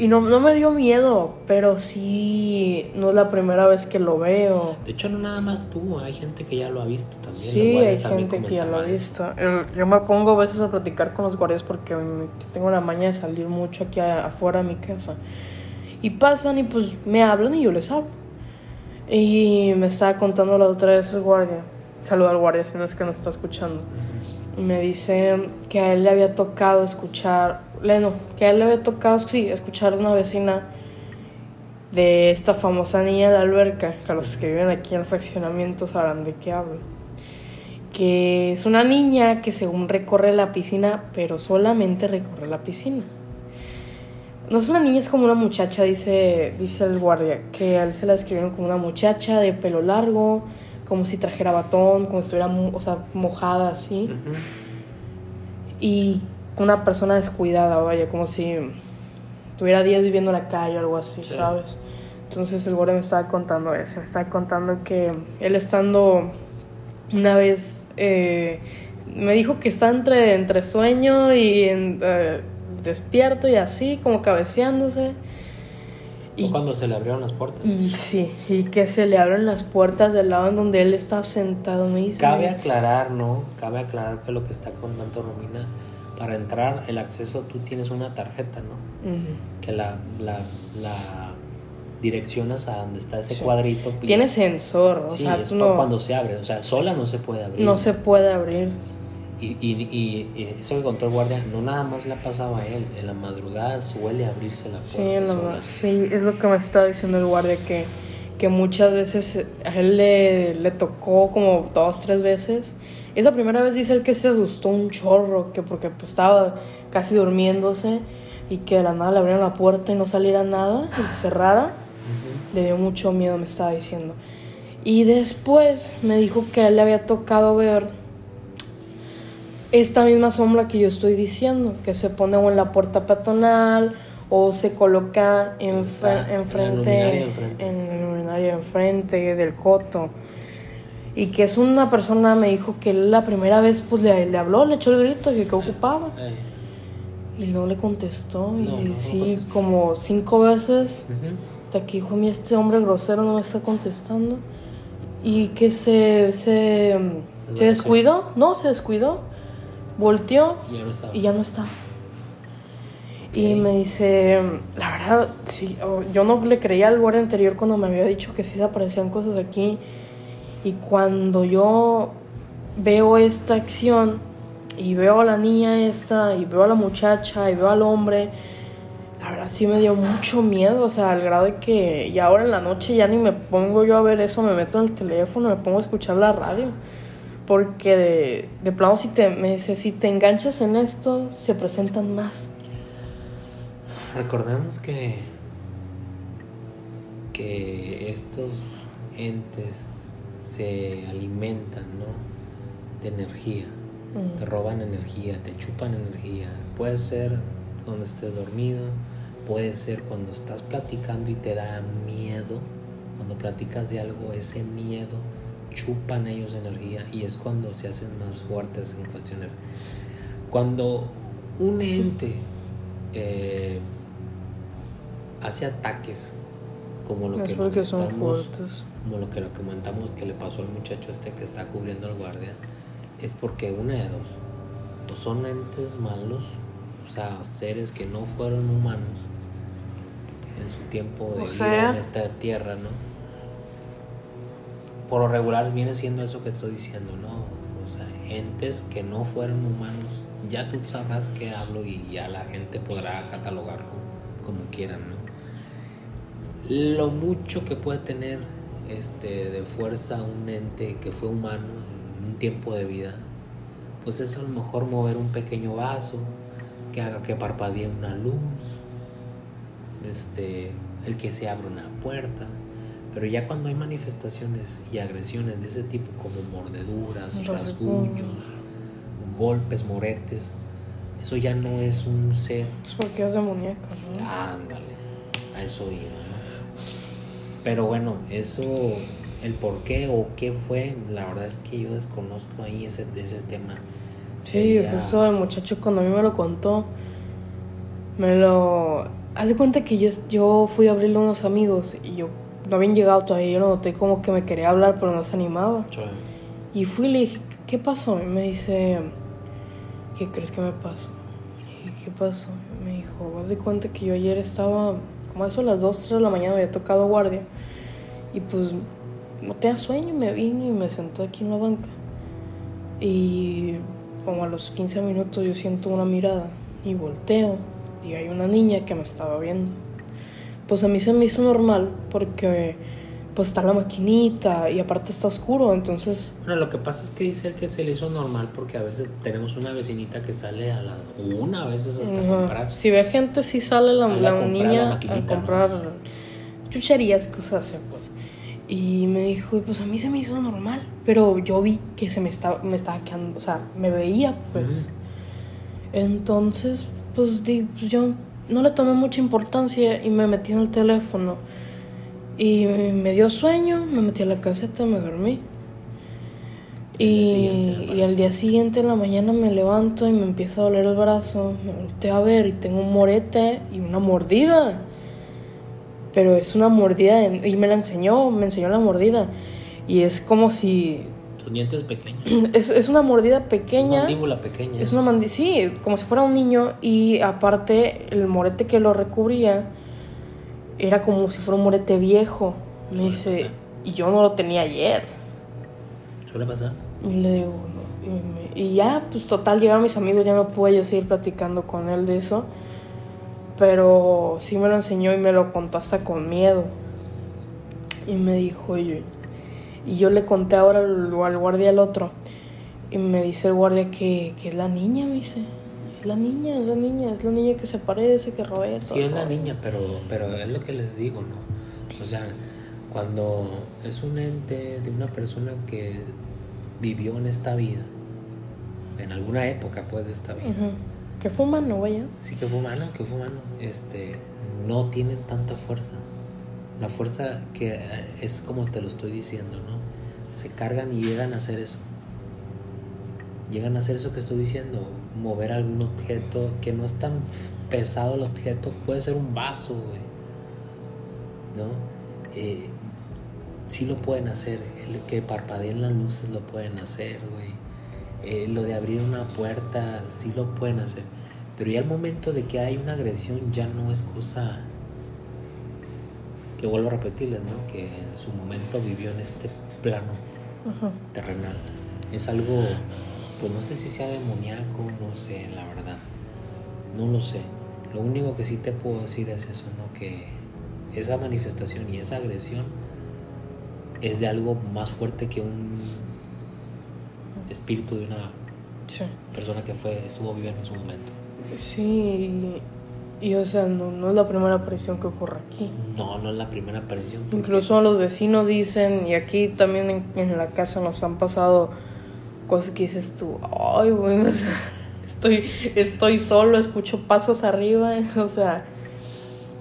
y no, no me dio miedo, pero sí, no es la primera vez que lo veo. De hecho, no nada más tú, hay gente que ya lo ha visto también. Sí, hay gente que ya lo ha visto. El- Yo me pongo a veces a platicar con los guardias porque tengo la maña de salir mucho aquí afuera de mi casa. Y pasan y pues me hablan y yo les hablo. Y me estaba contando la otra vez el guardia. Saluda al guardia si no es que nos está escuchando. Y me dice que a él le había tocado escuchar, le- no, que a él le había tocado, sí, escuchar a una vecina de esta famosa niña de la alberca, que los que viven aquí en el fraccionamiento sabrán de qué hablo. Que es una niña que según recorre la piscina, pero solamente recorre la piscina. No es una niña, es como una muchacha, dice, dice el guardia, que a él se la describieron como una muchacha de pelo largo, como si trajera batón, como si estuviera mo- o sea, mojada así y una persona descuidada, vaya, como si tuviera días viviendo en la calle o algo así, Sí. ¿sabes? Entonces el guardia me estaba contando eso, me estaba contando que él estando una vez, eh, me dijo que está entre, entre sueño y en, eh, despierto y así, como cabeceándose. Y, cuando se le abrieron las puertas. y sí, y que se le abren las puertas del lado en donde él está sentado, me dice. Cabe aclarar, ¿no? Cabe aclarar que lo que está contando Romina, para entrar el acceso tú tienes una tarjeta, ¿no? Que la, la, la direccionas a donde está ese Sí. cuadrito. y Tiene sensor, o sí, sea, es no, cuando se abre, o sea, sola no se puede abrir. no se puede abrir. Y, y, y- eso que contó el guardia, no nada más le ha pasado a él, en la madrugada suele abrirse la puerta. Sí, la sí, es lo que me estaba diciendo el guardia, que, que muchas veces a él le, le tocó como dos, tres veces. Esa primera vez dice él que se asustó un chorro, que porque pues, estaba casi durmiéndose y que de la nada le abrieron la puerta y no saliera nada y cerrara. Le dio mucho miedo, me estaba diciendo. Y después me dijo que a él le había tocado ver esta misma sombra que yo estoy diciendo, que se pone o en la puerta peatonal o se coloca en en en la luminaria enfrente del coto. Y que es una persona, me dijo que él la primera vez pues le, le habló, le echó el grito que qué ocupaba. Ey. Y no le contestó. Y No, no, no sí, contestó. como cinco veces hasta que dijo, "Mira, este hombre grosero no me está contestando. Y que se, se, se descuidó, no, se descuidó, volteó Y ya no estaba. y ya no está. Y me dice, la verdad, sí, yo no le creía al guardia anterior cuando me había dicho que sí se aparecían cosas aquí. Y cuando yo veo esta acción y veo a la niña esta y veo a la muchacha y veo al hombre, la verdad sí me dio mucho miedo, o sea, al grado de que ya ahora en la noche ya ni me pongo yo a ver eso, me meto en el teléfono, me pongo a escuchar la radio. Porque de, de plano si te, si te enganchas en esto, se presentan más. Recordemos que, que estos entes se alimentan, ¿no? De energía. Mm. Te roban energía, te chupan energía. Puede ser cuando estés dormido, puede ser cuando estás platicando y te da miedo. Cuando platicas de algo, ese miedo chupan ellos energía y es cuando se hacen más fuertes en cuestiones. Cuando un ente eh, hace ataques como lo Es que porque son fuertes. como lo que lo comentamos que le pasó al muchacho este que está cubriendo al guardia, es porque una de dos, o son entes malos, o sea, seres que no fueron humanos en su tiempo de O vida sea- en esta tierra, ¿no? Por lo regular viene siendo eso que estoy diciendo, ¿no? O sea, entes que no fueron humanos, ya tú sabrás qué hablo y ya la gente podrá catalogarlo como quieran, ¿no? Lo mucho que puede tener este de fuerza un ente que fue humano en un tiempo de vida pues es a lo mejor mover un pequeño vaso que haga que parpadee una luz este el que se abra una puerta pero ya cuando hay manifestaciones y agresiones de ese tipo como mordeduras, Rasguños. golpes, moretes, eso ya no es un ser porque es demoníaco, ¿no? Ándale, a eso iba. Pero bueno, eso, el por qué o qué fue, la verdad es que yo desconozco ahí ese, ese tema. Sí, Sería- justo el muchacho cuando a mí me lo contó, me lo... Haz de cuenta que yo, yo fui a abrirle a unos amigos y yo no habían llegado todavía, yo lo noté como que me quería hablar pero no se animaba. Sí. Y fui y le dije, ¿qué pasó? Y me dice, ¿qué crees que me pasó? Y dije, ¿qué pasó? Y me dijo, haz de cuenta que yo ayer estaba, como eso a las 2, 3 de la mañana, había tocado guardia. Y pues no tenía sueño, me vine y me senté aquí en la banca. Y como a los 15 minutos yo siento una mirada y volteo y hay una niña que me estaba viendo. Pues a mí se me hizo normal porque pues está la maquinita y aparte está oscuro, entonces Bueno, lo que pasa es que dice que se le hizo normal porque a veces tenemos una vecinita que sale a la una a veces hasta Ajá. comprar. Si ve gente, sí sale la, Sale la a la niña maquinita, a ¿no? comprar chucherías, cosas así, pues. Y me dijo, pues a mí se me hizo normal, pero yo vi que se me estaba, me estaba quedando, o sea, me veía, pues. Entonces, pues, di- pues, yo no le tomé mucha importancia y me metí en el teléfono. Y me dio sueño, me metí a la caseta, me dormí. Y, y al día siguiente en la mañana me levanto y me empieza a doler el brazo. Me volteo a ver y tengo un morete y una mordida. Pero es una mordida y me la enseñó, me enseñó la mordida. Y es como si... Son dientes pequeños. Es, es una mordida Es pequeña. mandíbula pequeña. Es una mandi sí, como si fuera un niño y aparte el morete que lo recubría era como si fuera un morete viejo. Me dice, y yo no lo tenía ayer. Suele pasar. Y le digo, no. Y, me- y ya, pues total, llegaron mis amigos, ya no pude yo seguir platicando con él de eso. Pero sí me lo enseñó y me lo contó hasta con miedo. Y me dijo, oye, y yo le conté ahora al, al guardia al otro. Y me dice el guardia que, que es la niña, me dice. La niña, es la niña, es la niña que se parece, que rodea todo Sí, el es la rollo". niña, pero, pero es lo que les digo, ¿no? O sea, cuando es un ente de una persona que vivió en esta vida, en alguna época pues de esta vida. Que fuma, no vaya. sí que fue humano, que fue humano, este, no tienen tanta fuerza. La fuerza que es como te lo estoy diciendo, ¿no? Se cargan y llegan a hacer eso. Llegan a hacer eso que estoy diciendo, mover algún objeto que no es tan pesado el objeto, puede ser un vaso, güey. ¿No? Eh, sí lo pueden hacer, el que parpadeen las luces lo pueden hacer, güey. Eh, lo de abrir una puerta, sí lo pueden hacer. Pero ya al momento de que hay una agresión ya no es cosa que vuelvo a repetirles, ¿no? Que en su momento vivió en este plano terrenal. Es algo, pues no sé si sea demoníaco, no sé, la verdad. No lo sé. Lo único que sí te puedo decir es eso, ¿no? Que esa manifestación y esa agresión es de algo más fuerte que un espíritu de una Sí. persona que fue estuvo viviendo en su momento. Sí, Y o sea, no, no es la primera aparición que ocurre aquí. No, no es la primera aparición. Incluso los vecinos dicen, y aquí también en, en la casa nos han pasado cosas que dices tú, ay, güey, o sea, estoy, estoy solo, escucho pasos arriba, o sea,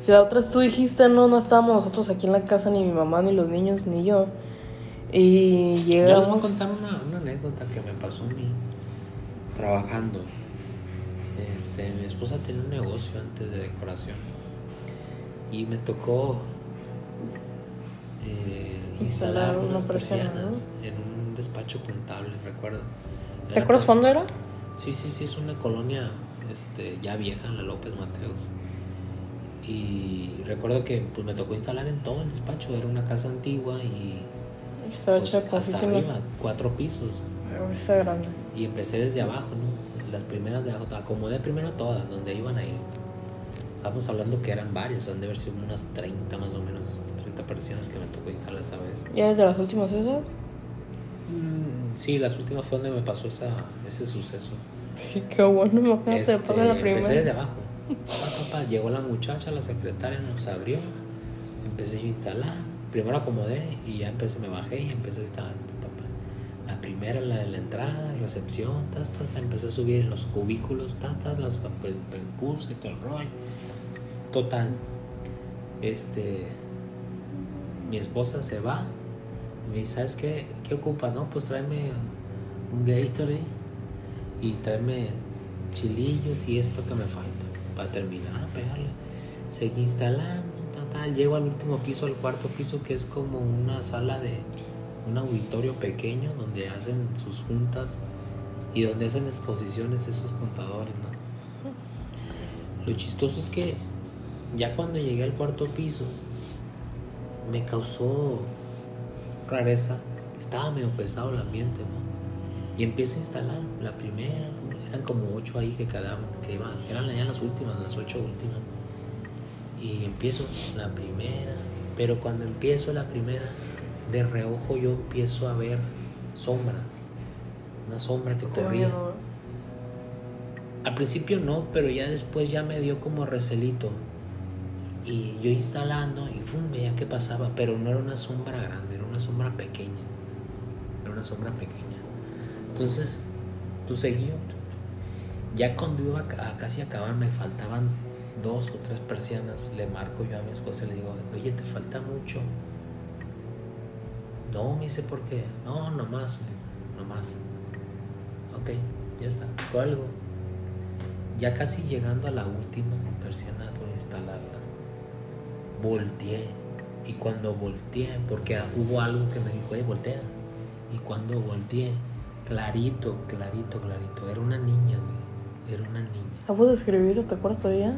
si la otra tú dijiste, no, no estábamos nosotros aquí en la casa, ni mi mamá, ni los niños, ni yo, y Yo les voy a contar una, una anécdota que me pasó a mí trabajando. Este, mi esposa tenía un negocio antes de decoración y me tocó eh, Instalar instalar unas persianas en un despacho contable, recuerdo. ¿te Era acuerdas por- cuándo era? Sí, sí, sí, es una colonia este, ya vieja en la López Mateos. Y recuerdo que pues, me tocó instalar en todo el despacho, era una casa antigua y Estaba pues, hasta oficina. arriba, cuatro pisos. Está grande. Y empecé desde abajo, ¿no? Las primeras de abajo, acomodé primero todas, donde iban ahí. Estamos hablando que eran varias, han de haber sido unas 30 más o menos, 30 persianas que me tocó instalar esa vez. ¿Ya desde las últimas esas? Mm, Sí, las últimas fue donde me pasó esa, ese suceso. Qué bueno, Este, de la empecé desde abajo. Pa, pa, pa, Llegó la muchacha, la secretaria nos abrió, empecé a instalar. Primero acomodé y ya empecé, me bajé y empecé a instalar. pa, pa, pa. La primera, la de la entrada, recepción, tas, tas, tas, empecé a subir en los cubículos, tas, tas, las puse, todo el rollo. Total. Este. Mi esposa se va me dice, ¿sabes qué? ¿Qué ocupa? No, pues tráeme un Gatorade y tráeme chilillos y esto que me falta para terminar a pegarle. Seguí instalando, tal, tal. Llego al último piso, al cuarto piso, que es como una sala de un auditorio pequeño donde hacen sus juntas y donde hacen exposiciones esos contadores, ¿no? Lo chistoso es que ya cuando llegué al cuarto piso me causó rareza, estaba medio pesado el ambiente, ¿no? Y empiezo a instalar la primera, eran como ocho ahí que quedaban, que iban, eran ya las últimas, las ocho últimas. Y empiezo la primera, pero cuando empiezo la primera, de reojo yo empiezo a ver sombra, una sombra que corría. Al principio no, pero ya después ya me dio como recelito. Y yo instalando y fum, veía que pasaba, pero no era una sombra grande, sombra pequeña. Era una sombra pequeña. Entonces, tú seguías. Ya cuando iba a, a casi acabar, me faltaban dos o tres persianas. Le marco yo a mi esposa y le digo, oye, te falta mucho. No, me dice, ¿por qué? No, nomás, nomás. Ok, ya está, cuelgo. Ya casi llegando a la última persiana por instalarla, volteé. Y cuando volteé, porque hubo algo que me dijo, hey, voltea. Y cuando volteé, clarito, clarito, clarito, era una niña, güey. Era una niña. ¿La puedo escribir? ¿Te acuerdas todavía?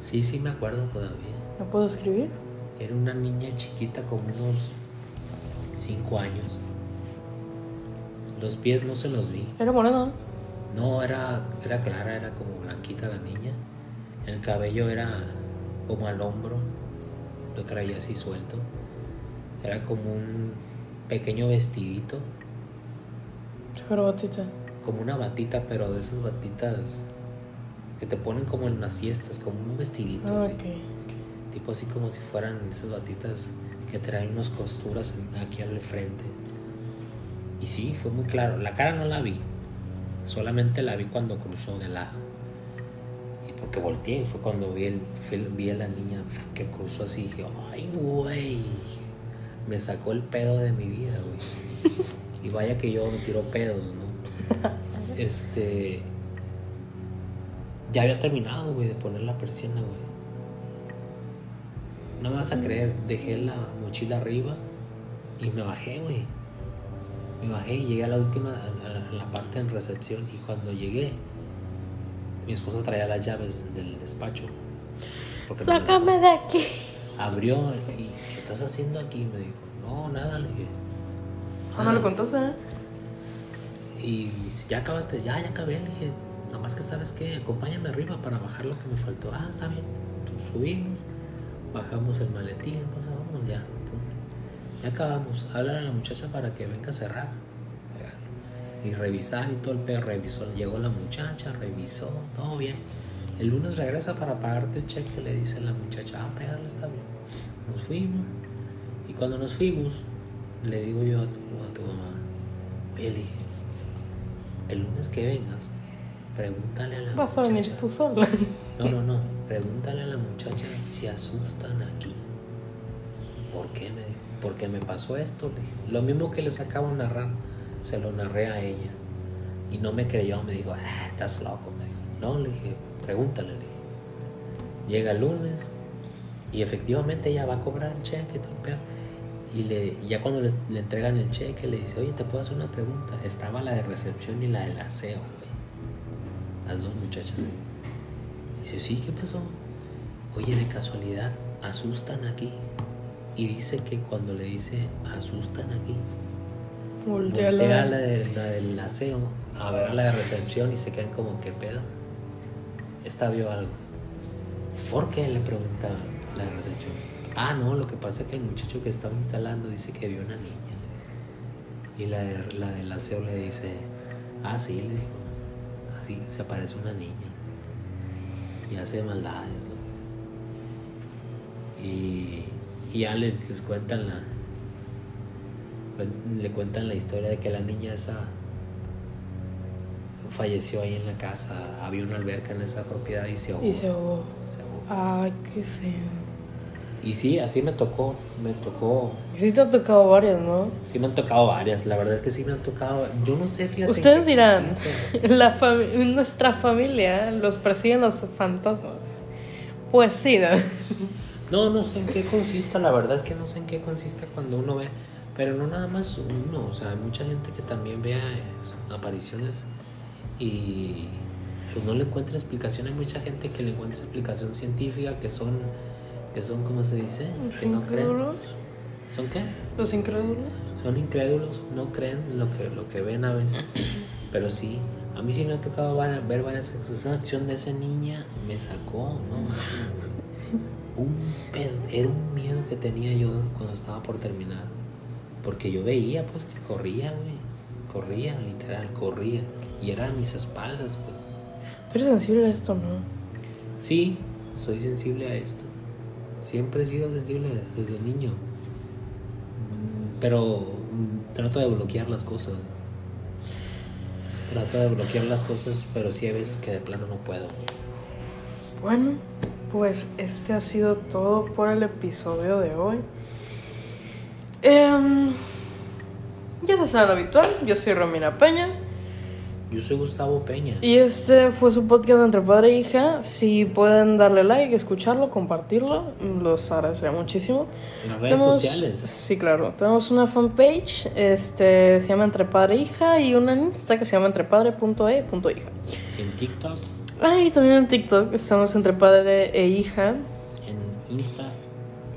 Sí, sí, me acuerdo todavía. ¿La puedo escribir? Era una niña chiquita, como unos 5 años. Los pies no se los vi. Era morena. No, era, era clara, era como blanquita la niña. El cabello era como al hombro, lo traía así suelto. Era como un pequeño vestidito, Pero batita. como una batita, pero de esas batitas que te ponen como en las fiestas, como un vestidito. Ah. Tipo así como si fueran esas batitas que traen unas costuras aquí al frente. Y sí, fue muy claro. La cara no la vi. Solamente la vi cuando cruzó de lado. Y porque volteé, fue cuando vi, el, vi a la niña que cruzó así. Dije, ay, güey. Me sacó el pedo de mi vida, güey. Y vaya que yo me tiro pedos, ¿no? Este. Ya había terminado, güey, de poner la persiana, güey. No me vas a creer, dejé la mochila arriba y me bajé, güey. Me bajé y llegué a la última, a, a- a la parte en recepción y cuando llegué, mi esposa traía las llaves del despacho. Sácame de aquí. Abrió y ¿qué estás haciendo aquí? Me dijo, no, nada, le dije. Ah, no le contaste, ¿eh? Y ya acabaste, ya, ya acabé. Le dije, nada más que sabes que acompáñame arriba para bajar lo que me faltó. Ah, está bien. Entonces, subimos, bajamos el maletín, entonces vámonos ya. Ya acabamos. Hablar a la muchacha para que venga a cerrar. Y revisar y todo el pedo. Revisó, llegó la muchacha, revisó, todo bien. El lunes regresa para pagarte el cheque, le dice la muchacha, ah, pégale, está bien. Nos fuimos. Y cuando nos fuimos, le digo yo a tu, a tu mamá, oye, le dije, el lunes que vengas, pregúntale a la Vas a muchacha. venir tú sola. No, no, no. Pregúntale a la muchacha si asustan aquí. ¿Por qué? Me dijo. Porque me pasó esto. le dije. Lo mismo que les acabo de narrar, se lo narré a ella. Y no me creyó, me dijo, ah, estás loco. Me dijo, no, le dije, pregúntale. Le dije. Llega el lunes y efectivamente ella va a cobrar el cheque y. Y le, y ya cuando le, entregan el cheque, le dice, oye, ¿te puedo hacer una pregunta? Estaba la de recepción y la del aseo, güey. Las dos muchachas. Dice, sí, ¿qué pasó? Oye, de casualidad, asustan aquí. Y dice que cuando le dice, asustan aquí, Voltea voltea la... la, de- la del aseo a ver a la de recepción y se quedan como, ¿qué pedo? Esta vio algo. ¿Por qué? Le pregunta la de recepción. Ah, no, lo que pasa es que el muchacho que estaba instalando dice que vio una niña. Y la, de- la del aseo le dice, ah, sí, le dijo, así se aparece una niña. Y hace maldades, ¿no? Y, y ya les, les cuentan la, le cuentan la historia de que la niña esa falleció ahí en la casa, había una alberca en esa propiedad y se ahogó. Y se ahogó. se ahogó. Ay, qué feo. Y sí, así me tocó, me tocó, Sí te han tocado varias, ¿no? sí me han tocado varias, la verdad es que sí me han tocado, yo no sé, fíjate. Ustedes dirán, la fami- nuestra familia los persiguen los fantasmas. Pues sí, ¿no? No, no sé en qué consiste, la verdad es que no sé en qué consiste cuando uno ve, pero no nada más uno, o sea, hay mucha gente que también vea eh, apariciones y pues no le encuentra explicación, hay mucha gente que le encuentra explicación científica que son, que son, ¿cómo se dice? Que no creen. incrédulos. ¿Son qué? Los incrédulos. Son incrédulos, no creen lo que, lo que ven a veces, pero sí. A mí sí me ha tocado ver varias cosas. Esa acción de esa niña me sacó, no. Un pedo, era un miedo que tenía yo cuando estaba por terminar. Porque yo veía pues que corría, güey. Corría, literal, corría. Y era a mis espaldas, güey. Tú eres sensible a esto, ¿no? Sí, soy sensible a esto. Siempre he sido sensible desde niño. Mm, Pero mm, trato de bloquear las cosas. Trato de bloquear las cosas, pero sí hay veces que de plano no puedo. Bueno, pues este ha sido todo por el episodio de hoy. Em, ya se sabe lo habitual, yo soy Romina Peña Yo soy Gustavo Peña. y este fue su podcast entre padre e hija. Si pueden darle like, escucharlo, compartirlo, los agradeceré muchísimo. En las redes Tenemos- sociales. Sí, claro. Tenemos una fanpage, este, se llama Entre Padre e Hija, y una en Insta que se llama entrepadre.e.hija. En TikTok, Ah, y también en TikTok estamos Entre Padre e Hija. en Insta.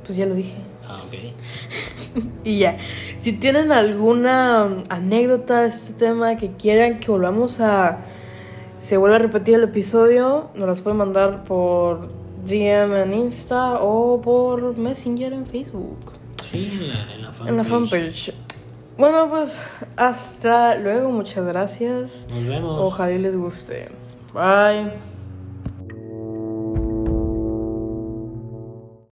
Pues ya lo dije. Ah, ok. Y ya, si tienen alguna um, anécdota de este tema que quieran que volvamos a... Se vuelva a repetir el episodio, nos las pueden mandar por DM en Insta o por Messenger en Facebook. Sí, en la, en la fanpage. En la fanpage. Bueno, pues hasta luego, muchas gracias. Nos vemos. Ojalá y les guste. Bye.